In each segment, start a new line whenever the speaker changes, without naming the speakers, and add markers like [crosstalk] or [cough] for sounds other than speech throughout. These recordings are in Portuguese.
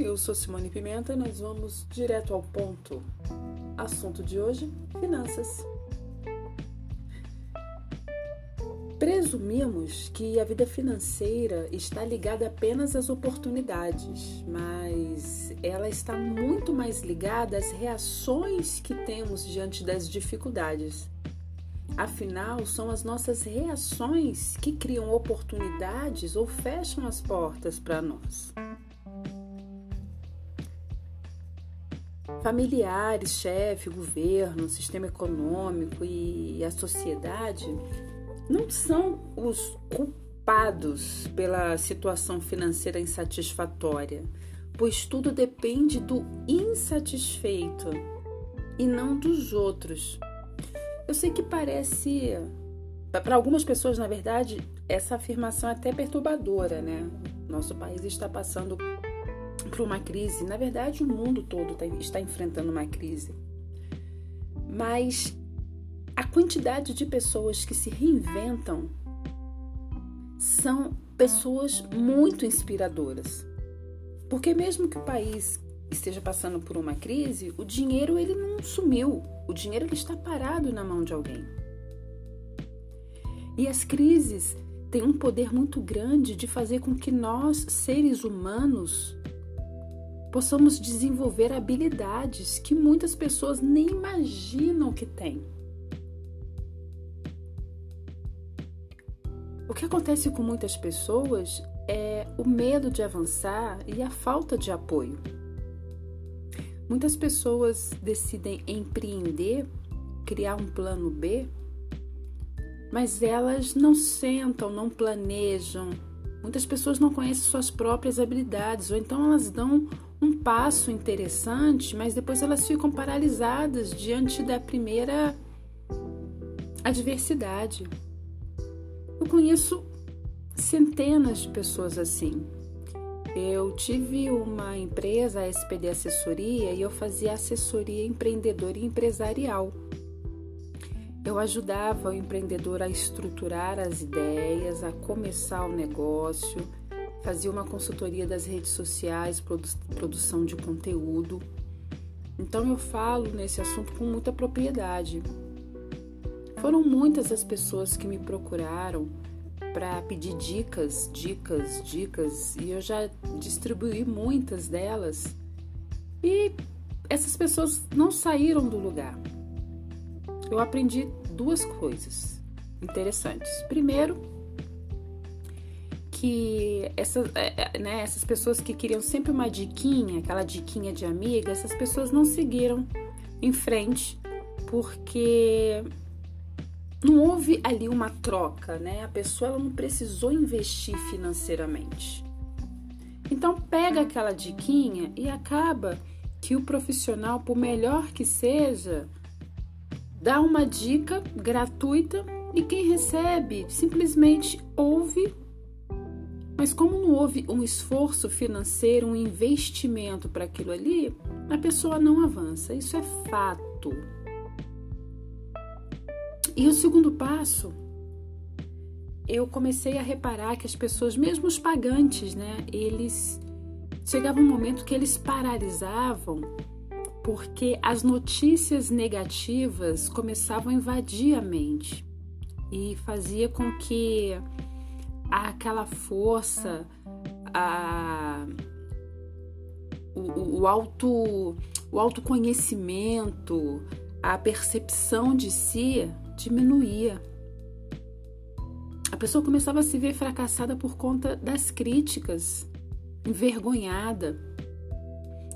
Eu sou Simone Pimenta e nós vamos direto ao ponto. Assunto de hoje: finanças. Presumimos que a vida financeira está ligada apenas às oportunidades, mas ela está muito mais ligada às reações que temos diante das dificuldades. Afinal, são as nossas reações que criam oportunidades ou fecham as portas para nós. Familiares, chefe, governo, sistema econômico e a sociedade não são os culpados pela situação financeira insatisfatória, pois tudo depende do insatisfeito e não dos outros. Eu sei que parece. Para algumas pessoas, na verdade, essa afirmação é até perturbadora, né? Nosso país está passando por uma crise. Na verdade, o mundo todo tá, está enfrentando uma crise. Mas a quantidade de pessoas que se reinventam são pessoas muito inspiradoras. Porque mesmo que o país esteja passando por uma crise, o dinheiro ele não sumiu. O dinheiro ele está parado na mão de alguém. E as crises têm um poder muito grande de fazer com que nós, seres humanos, possamos desenvolver habilidades que muitas pessoas nem imaginam que têm. O que acontece com muitas pessoas é o medo de avançar e a falta de apoio. Muitas pessoas decidem empreender, criar um plano B, mas elas não sentam, não planejam. Muitas pessoas não conhecem suas próprias habilidades, ou então elas dão um passo interessante, mas depois elas ficam paralisadas diante da primeira adversidade. Eu conheço centenas de pessoas assim. Eu tive uma empresa, a SPD Assessoria, e eu fazia assessoria empreendedora e empresarial. Eu ajudava o empreendedor a estruturar as ideias, a começar o negócio, fazia uma consultoria das redes sociais, produ produção de conteúdo. Então eu falo nesse assunto com muita propriedade. Foram muitas as pessoas que me procuraram para pedir dicas, dicas, dicas, e eu já distribuí muitas delas. E essas pessoas não saíram do lugar. Eu aprendi duas coisas interessantes. Primeiro, que essas, é, é, né, essas pessoas que queriam sempre uma diquinha, aquela diquinha de amiga, essas pessoas não seguiram em frente porque não houve ali uma troca, né? A pessoa ela não precisou investir financeiramente. Então pega aquela diquinha e acaba que o profissional, por melhor que seja, dá uma dica gratuita e quem recebe simplesmente ouve. Mas como não houve um esforço financeiro, um investimento para aquilo ali, a pessoa não avança. Isso é fato. E o segundo passo, eu comecei a reparar que as pessoas, mesmo os pagantes, né, eles chegava um momento que eles paralisavam porque as notícias negativas começavam a invadir a mente e fazia com que aquela força, a, o, o, auto, o autoconhecimento, a percepção de si diminuía. A pessoa começava a se ver fracassada por conta das críticas, envergonhada.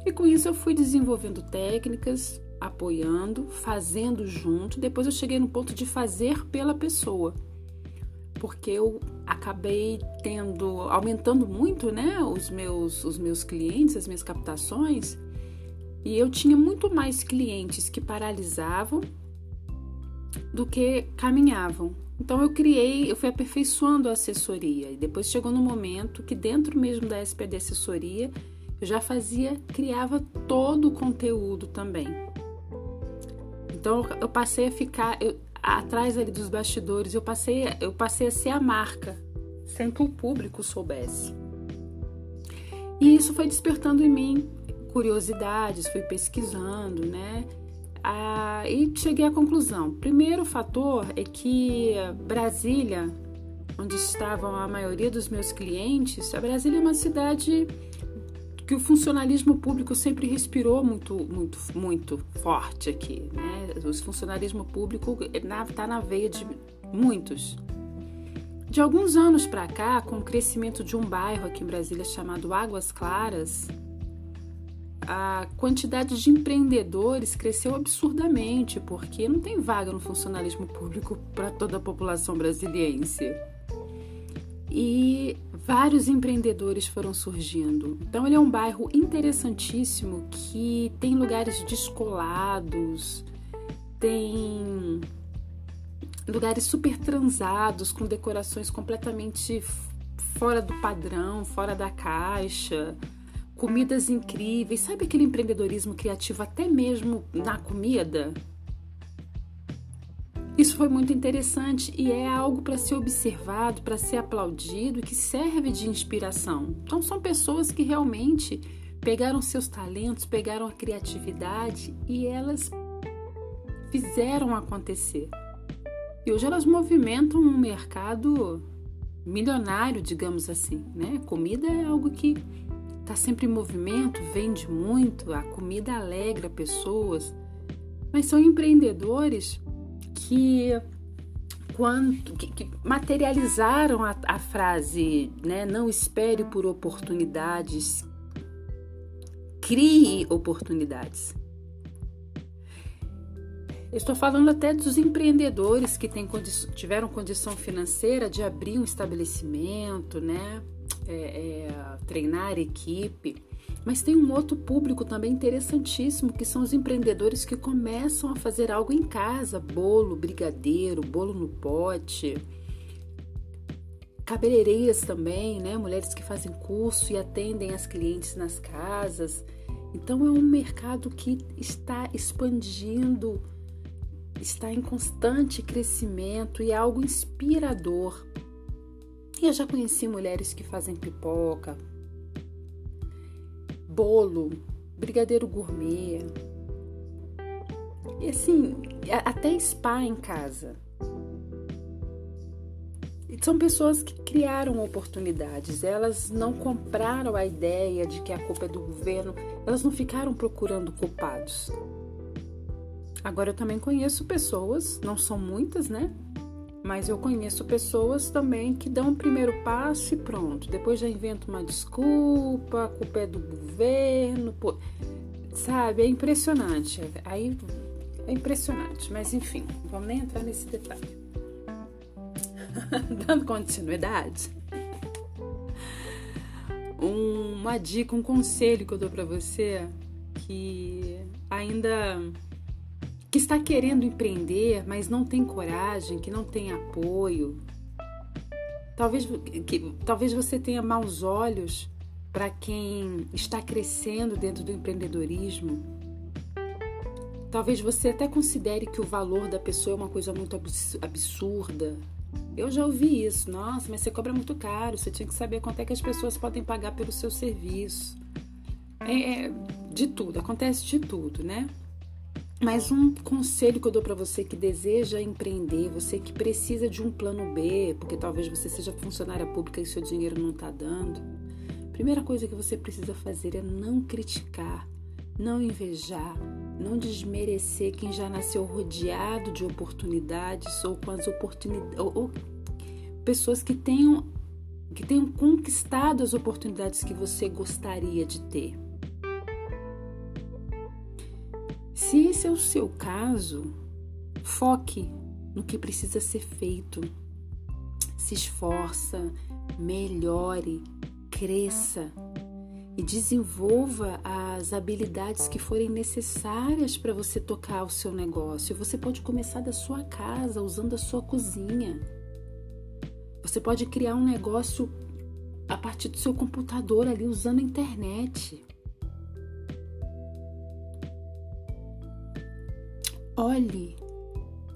E com isso eu fui desenvolvendo técnicas, apoiando, fazendo junto. Depois eu cheguei no ponto de fazer pela pessoa. Porque eu acabei tendo, aumentando muito, né, os meus os meus clientes, as minhas captações, e eu tinha muito mais clientes que paralisavam do que caminhavam. Então eu criei, eu fui aperfeiçoando a assessoria e depois chegou no momento que dentro mesmo da SPD assessoria eu já fazia, criava todo o conteúdo também. Então eu passei a ficar eu, atrás ali dos bastidores, eu passei, eu passei a ser a marca, sem que o público soubesse. E isso foi despertando em mim curiosidades, fui pesquisando, né? Ah, e cheguei à conclusão. Primeiro fator é que Brasília, onde estavam a maioria dos meus clientes, a Brasília é uma cidade que o funcionalismo público sempre respirou muito, muito, muito forte aqui, né? O funcionalismo público está na veia de muitos. De alguns anos para cá, com o crescimento de um bairro aqui em Brasília chamado Águas Claras, a quantidade de empreendedores cresceu absurdamente, porque não tem vaga no funcionalismo público para toda a população brasiliense. E vários empreendedores foram surgindo. Então, ele é um bairro interessantíssimo que tem lugares descolados, tem lugares super transados, com decorações completamente fora do padrão, fora da caixa comidas incríveis. Sabe aquele empreendedorismo criativo até mesmo na comida? Isso foi muito interessante e é algo para ser observado, para ser aplaudido que serve de inspiração. Então, são pessoas que realmente pegaram seus talentos, pegaram a criatividade e elas fizeram acontecer. E hoje elas movimentam um mercado milionário, digamos assim, né? Comida é algo que está sempre em movimento, vende muito, a comida alegra pessoas, mas são empreendedores que quando que, que materializaram a, a, frase, né? Não espere por oportunidades, crie oportunidades. estou falando até dos empreendedores que têm condi tiveram condição financeira de abrir um estabelecimento, né? é, é, treinar equipe. Mas tem um outro público também interessantíssimo, que são os empreendedores que começam a fazer algo em casa, bolo, brigadeiro, bolo no pote. Cabeleireiras também, né? Mulheres que fazem curso e atendem as clientes nas casas. Então é um mercado que está expandindo, está em constante crescimento e é algo inspirador e eu já conheci mulheres que fazem pipoca, bolo, brigadeiro gourmet. E assim, até spa em casa. São pessoas que criaram oportunidades, elas não compraram a ideia de que a culpa é do governo, elas não ficaram procurando culpados. Agora eu também conheço pessoas, não são muitas, né? Mas eu conheço pessoas também que dão o primeiro passo e pronto. Depois já inventa uma desculpa, a culpa é do governo. Pô, sabe, é impressionante. Aí é impressionante. Mas enfim, vamos nem entrar nesse detalhe. [laughs] Dando continuidade, uma dica, um conselho que eu dou para você que ainda que está querendo empreender, mas não tem coragem, que não tem apoio. Talvez, que, talvez você tenha maus olhos para quem está crescendo dentro do empreendedorismo. Talvez você até considere que o valor da pessoa é uma coisa muito absurda. Eu já ouvi isso. Nossa, mas você cobra muito caro. Você tinha que saber quanto é que as pessoas podem pagar pelo seu serviço. É, é de tudo, acontece de tudo, né? Mas um conselho que eu dou para você que deseja empreender, você que precisa de um plano B, porque talvez você seja funcionária pública e seu dinheiro não está dando. Primeira coisa que você precisa fazer é não criticar, não invejar, não desmerecer quem já nasceu rodeado de oportunidades ou com as oportunidades ou, ou pessoas que tenham que tenham conquistado as oportunidades que você gostaria de ter. Se esse é o seu caso, foque no que precisa ser feito. Se esforça, melhore, cresça e desenvolva as habilidades que forem necessárias para você tocar o seu negócio. Você pode começar da sua casa, usando a sua cozinha. Você pode criar um negócio a partir do seu computador ali, usando a internet. Olhe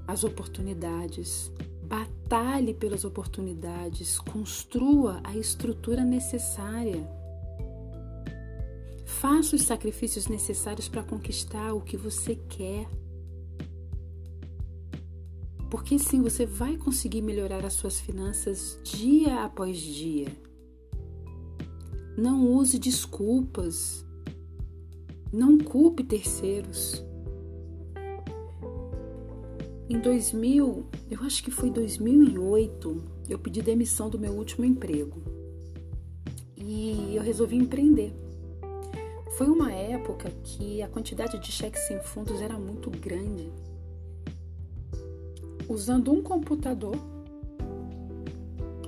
as oportunidades, batalhe pelas oportunidades, construa a estrutura necessária. Faça os sacrifícios necessários para conquistar o que você quer. Porque sim, você vai conseguir melhorar as suas finanças dia após dia. Não use desculpas. Não culpe terceiros. Em 2000, eu acho que foi 2008, eu pedi demissão do meu último emprego. E eu resolvi empreender. Foi uma época que a quantidade de cheques sem fundos era muito grande. Usando um computador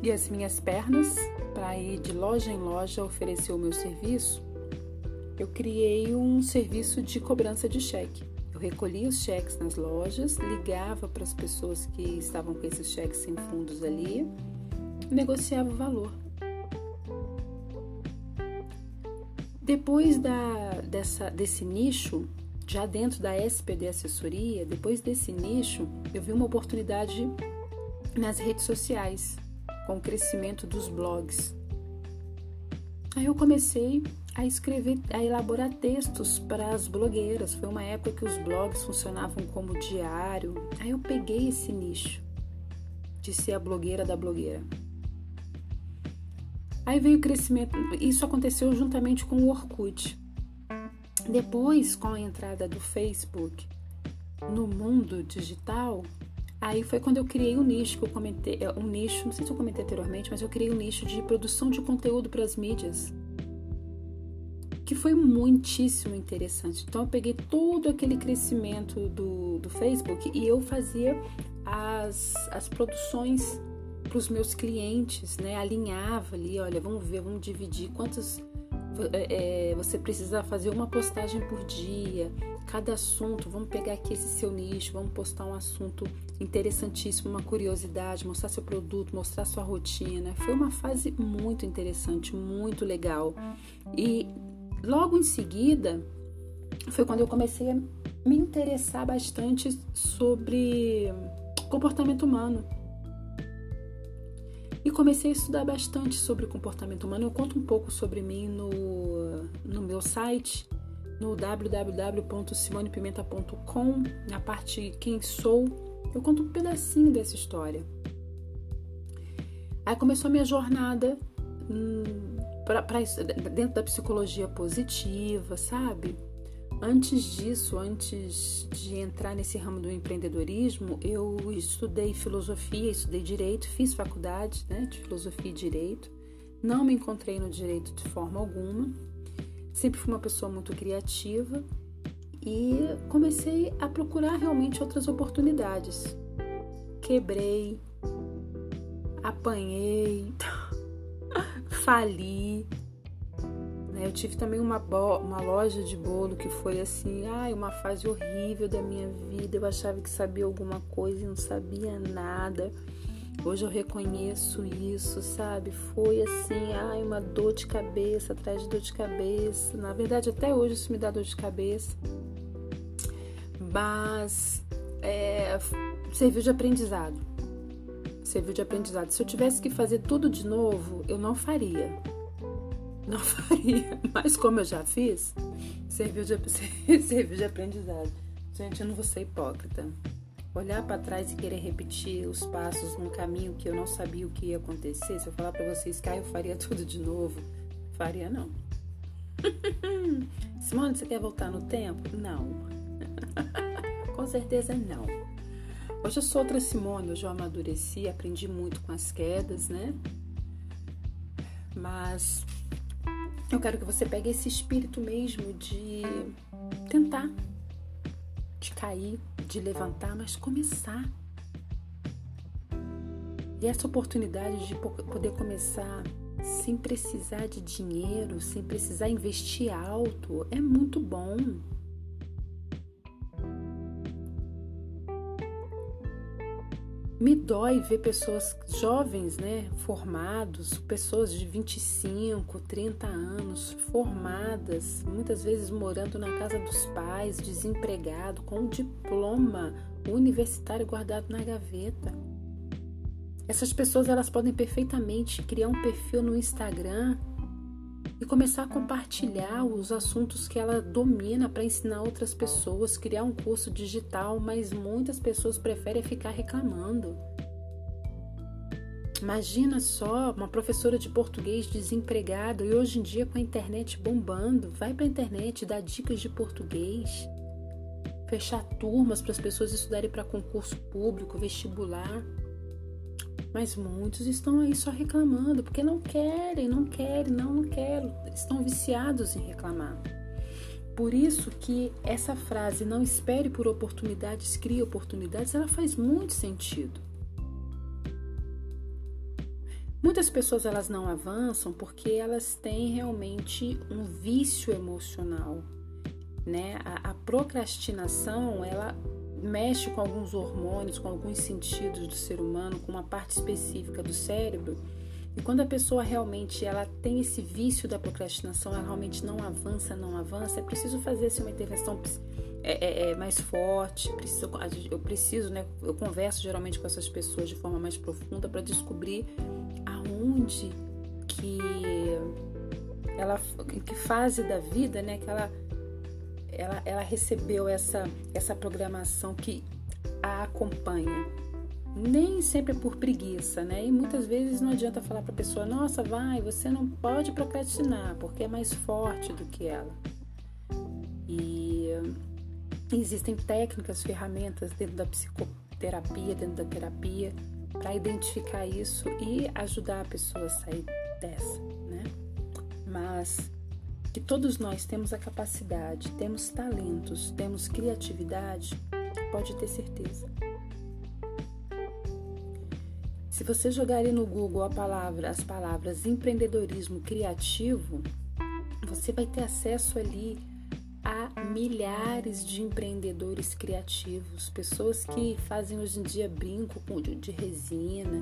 e as minhas pernas para ir de loja em loja oferecer o meu serviço, eu criei um serviço de cobrança de cheque. Eu recolhia os cheques nas lojas, ligava para as pessoas que estavam com esses cheques sem fundos ali negociava o valor. Depois da, dessa, desse nicho, já dentro da SPD Assessoria, depois desse nicho, eu vi uma oportunidade nas redes sociais, com o crescimento dos blogs. Aí eu comecei a escrever, a elaborar textos para as blogueiras. Foi uma época que os blogs funcionavam como diário. Aí eu peguei esse nicho de ser a blogueira da blogueira. Aí veio o crescimento, isso aconteceu juntamente com o Orkut. Depois, com a entrada do Facebook no mundo digital, aí foi quando eu criei um nicho que eu comentei, é, um nicho, não sei se eu comentei anteriormente, mas eu criei um nicho de produção de conteúdo para as mídias que foi muitíssimo interessante. Então, eu peguei todo aquele crescimento do, do Facebook e eu fazia as, as produções para os meus clientes, né? Alinhava ali, olha, vamos ver, vamos dividir quantos. É, você precisa fazer uma postagem por dia, cada assunto, vamos pegar aqui esse seu nicho, vamos postar um assunto interessantíssimo, uma curiosidade, mostrar seu produto, mostrar sua rotina. Foi uma fase muito interessante, muito legal. E Logo em seguida, foi quando eu comecei a me interessar bastante sobre comportamento humano. E comecei a estudar bastante sobre comportamento humano. Eu conto um pouco sobre mim no, no meu site, no www.simonepimenta.com, na parte Quem Sou. Eu conto um pedacinho dessa história. Aí começou a minha jornada hum, pra, pra, dentro da psicologia positiva, sabe? Antes disso, antes de entrar nesse ramo do empreendedorismo, eu estudei filosofia, estudei direito, fiz faculdade né, de filosofia e direito. Não me encontrei no direito de forma alguma. Sempre fui uma pessoa muito criativa e comecei a procurar realmente outras oportunidades. Quebrei, apanhei. Fali. Né? Eu tive também uma, uma loja de bolo que foi assim, ai, uma fase horrível da minha vida. Eu achava que sabia alguma coisa e não sabia nada. Hoje eu reconheço isso, sabe? Foi assim, ai, uma dor de cabeça atrás de dor de cabeça. Na verdade, até hoje isso me dá dor de cabeça. Mas é, serviu de aprendizado serviu de aprendizado. Se eu tivesse que fazer tudo de novo, eu não faria. Não [laughs] faria. Mas como eu já fiz, serviu de, [laughs] serviu de aprendizado. Gente, eu não vou ser hipócrita. Olhar para trás e querer repetir os passos num caminho que eu não sabia o que ia acontecer, se eu falar para vocês que ah, eu faria tudo de novo, faria não. [laughs] Simone, você quer voltar no tempo? Não. Com certeza não. Hoje eu sou outra Simone, hoje eu amadureci, aprendi muito com as quedas, né? Mas eu quero que você pegue esse espírito mesmo de tentar, de cair, de levantar, mas começar. E essa oportunidade de poder começar sem precisar de dinheiro, sem precisar investir alto, é muito bom. Me dói ver pessoas jovens, né, formados, pessoas de 25, 30 anos, formadas, muitas vezes morando na casa dos pais, desempregado, com um diploma universitário guardado na gaveta. Essas pessoas elas podem perfeitamente criar um perfil no Instagram e começar a compartilhar os assuntos que ela domina para ensinar outras pessoas, criar um curso digital, mas muitas pessoas preferem ficar reclamando. Imagina só uma professora de português desempregada e hoje em dia com a internet bombando, vai para a internet, dá dicas de português, fechar turmas para as pessoas estudarem para concurso público, vestibular. Mas muitos estão aí só reclamando porque não querem, não querem, não, não quero. Estão viciados em reclamar. Por isso que essa frase não espere por oportunidades, crie oportunidades, ela faz muito sentido. Muitas pessoas elas não avançam porque elas têm realmente um vício emocional, né? A, a procrastinação ela mexe com alguns hormônios, com alguns sentidos do ser humano, com uma parte específica do cérebro. E quando a pessoa realmente ela tem esse vício da procrastinação, ela realmente não avança, não avança, é preciso fazer assim, uma intervenção é, é, é mais forte. Preciso, eu preciso, né? Eu converso geralmente com essas pessoas de forma mais profunda para descobrir aonde que ela, em que fase da vida, né? Que ela ela, ela recebeu essa, essa programação que a acompanha. Nem sempre por preguiça, né? E muitas vezes não adianta falar para a pessoa: nossa, vai, você não pode procrastinar, porque é mais forte do que ela. E existem técnicas, ferramentas dentro da psicoterapia, dentro da terapia, para identificar isso e ajudar a pessoa a sair dessa, né? Mas que todos nós temos a capacidade, temos talentos, temos criatividade, pode ter certeza. Se você jogar no Google palavra, as palavras empreendedorismo criativo, você vai ter acesso ali a milhares de empreendedores criativos, pessoas que fazem hoje em dia brinco de resina,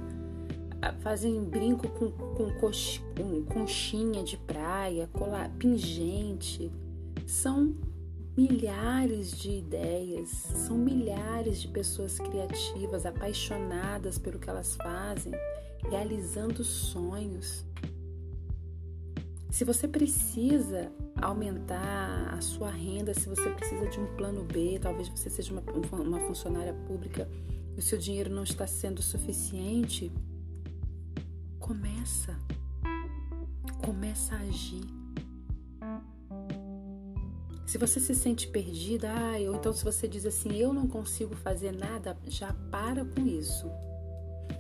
fazem brinco com, com, cox, com conchinha de praia, colar, pingente. São milhares de ideias, são milhares de pessoas criativas, apaixonadas pelo que elas fazem, realizando sonhos. Se você precisa aumentar a sua renda, se você precisa de um plano B, talvez você seja uma, uma funcionária pública e o seu dinheiro não está sendo suficiente, Começa. Começa a agir. Se você se sente perdida, ah, ou então se você diz assim, eu não consigo fazer nada, já para com isso.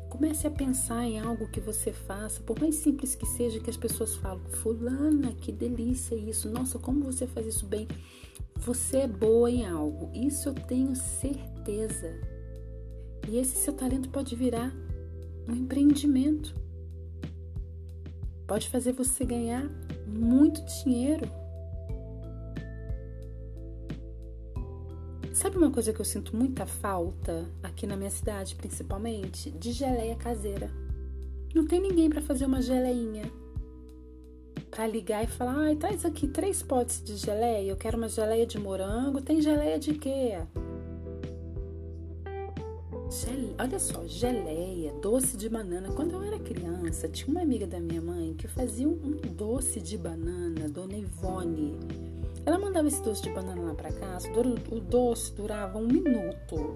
Comece a pensar em algo que você faça, por mais simples que seja, que as pessoas falam, fulana, que delícia isso, nossa, como você faz isso bem. Você é boa em algo, isso eu tenho certeza. E esse seu talento pode virar um empreendimento pode fazer você ganhar muito dinheiro. Sabe uma coisa que eu sinto muita falta aqui na minha cidade, principalmente? De geleia caseira. Não tem ninguém para fazer uma geleinha. Para ligar e falar: ai, traz aqui três potes de geleia. Eu quero uma geleia de morango. Tem geleia de quê? Olha só, geleia, doce de banana. Quando eu era criança, tinha uma amiga da minha mãe que fazia um doce de banana, Dona Ivone. Ela mandava esse doce de banana lá para casa, o doce durava um minuto.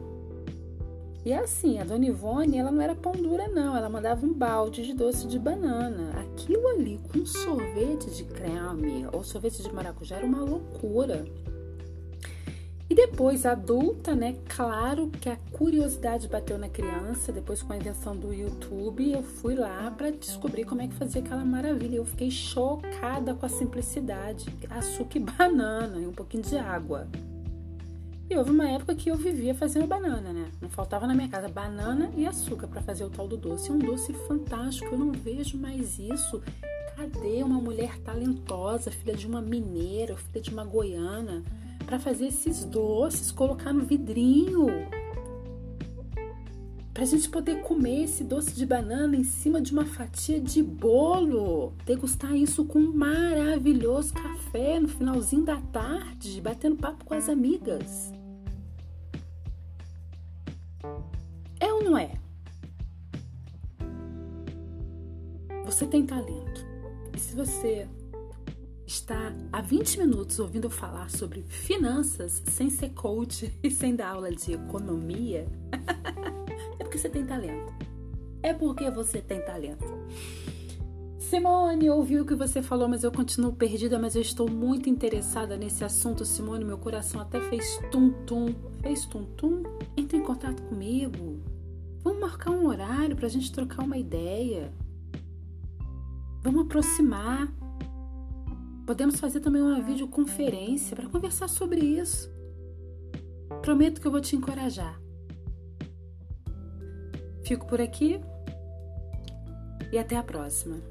E assim, a Dona Ivone, ela não era pão dura não, ela mandava um balde de doce de banana. Aquilo ali com sorvete de creme ou sorvete de maracujá era uma loucura. E depois, adulta, né? Claro que a curiosidade bateu na criança. Depois, com a invenção do YouTube, eu fui lá para descobrir como é que fazia aquela maravilha. Eu fiquei chocada com a simplicidade: açúcar e [laughs] banana e um pouquinho de água. E houve uma época que eu vivia fazendo banana, né? Não faltava na minha casa banana e açúcar para fazer o tal do doce. É um doce fantástico, eu não vejo mais isso. Cadê uma mulher talentosa, filha de uma mineira, filha de uma goiana? Para fazer esses doces, colocar no vidrinho. Para a gente poder comer esse doce de banana em cima de uma fatia de bolo. Degustar isso com um maravilhoso café no finalzinho da tarde, batendo papo com as amigas. É ou não é? Você tem talento. E se você está há 20 minutos ouvindo eu falar sobre finanças sem ser coach [laughs] e sem dar aula de economia, [laughs] é porque você tem talento. É porque você tem talento. Simone, ouvi o que você falou, mas eu continuo perdida, mas eu estou muito interessada nesse assunto, Simone. Meu coração até fez tum-tum. Fez tum-tum? Entre em contato comigo. Vamos marcar um horário para a gente trocar uma ideia. Vamos aproximar. Podemos fazer também uma videoconferência para conversar sobre isso. Prometo que eu vou te encorajar. Fico por aqui e até a próxima.